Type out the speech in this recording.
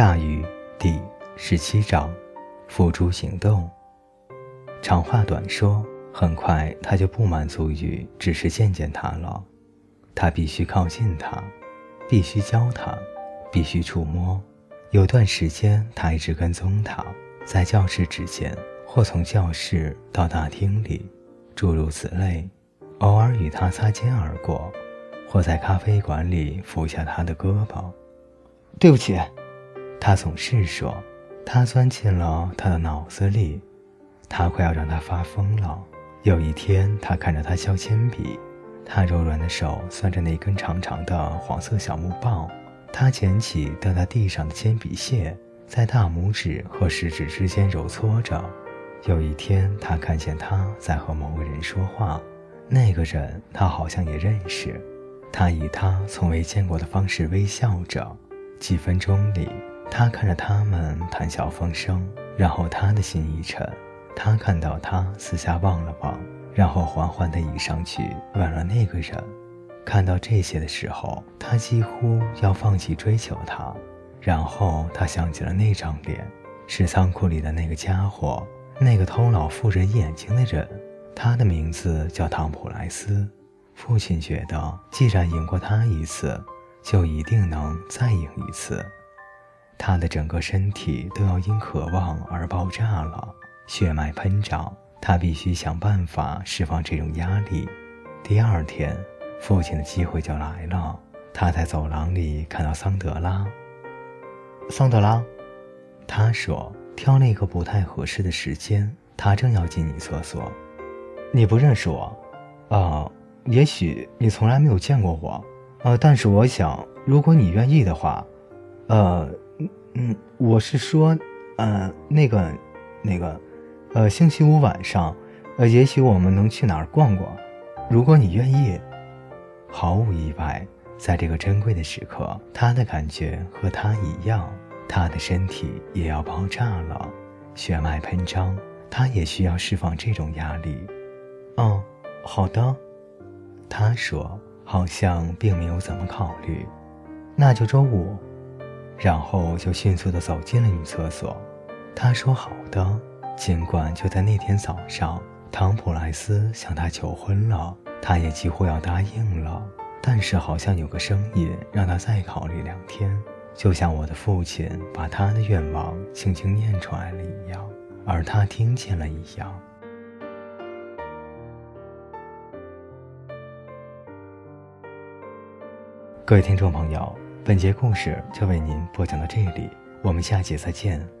大禹第十七章，付诸行动。长话短说，很快他就不满足于只是见见他了，他必须靠近他，必须教他，必须触摸。有段时间，他一直跟踪他，在教室之间，或从教室到大厅里，诸如此类。偶尔与他擦肩而过，或在咖啡馆里扶下他的胳膊。对不起。他总是说，他钻进了他的脑子里，他快要让他发疯了。有一天，他看着他削铅笔，他柔软的手攥着那根长长的黄色小木棒，他捡起掉在地上的铅笔屑，在大拇指和食指之间揉搓着。有一天，他看见他在和某个人说话，那个人他好像也认识，他以他从未见过的方式微笑着。几分钟里。他看着他们谈笑风生，然后他的心一沉。他看到他四下望了望，然后缓缓地移上去吻了那个人。看到这些的时候，他几乎要放弃追求他。然后他想起了那张脸，是仓库里的那个家伙，那个偷老妇人眼睛的人。他的名字叫汤普莱斯。父亲觉得，既然赢过他一次，就一定能再赢一次。他的整个身体都要因渴望而爆炸了，血脉喷张。他必须想办法释放这种压力。第二天，父亲的机会就来了。他在走廊里看到桑德拉。桑德拉，他说，挑了一个不太合适的时间，他正要进女厕所。你不认识我？啊，也许你从来没有见过我。呃，但是我想，如果你愿意的话，呃。我是说，呃，那个，那个，呃，星期五晚上，呃，也许我们能去哪儿逛逛，如果你愿意。毫无意外，在这个珍贵的时刻，他的感觉和他一样，他的身体也要爆炸了，血脉喷张，他也需要释放这种压力。嗯，好的，他说，好像并没有怎么考虑。那就周五。然后就迅速的走进了女厕所。他说：“好的。”尽管就在那天早上，唐普莱斯向他求婚了，他也几乎要答应了。但是好像有个声音让他再考虑两天，就像我的父亲把他的愿望轻轻念出来了一样，而他听见了一样。各位听众朋友。本节故事就为您播讲到这里，我们下节再见。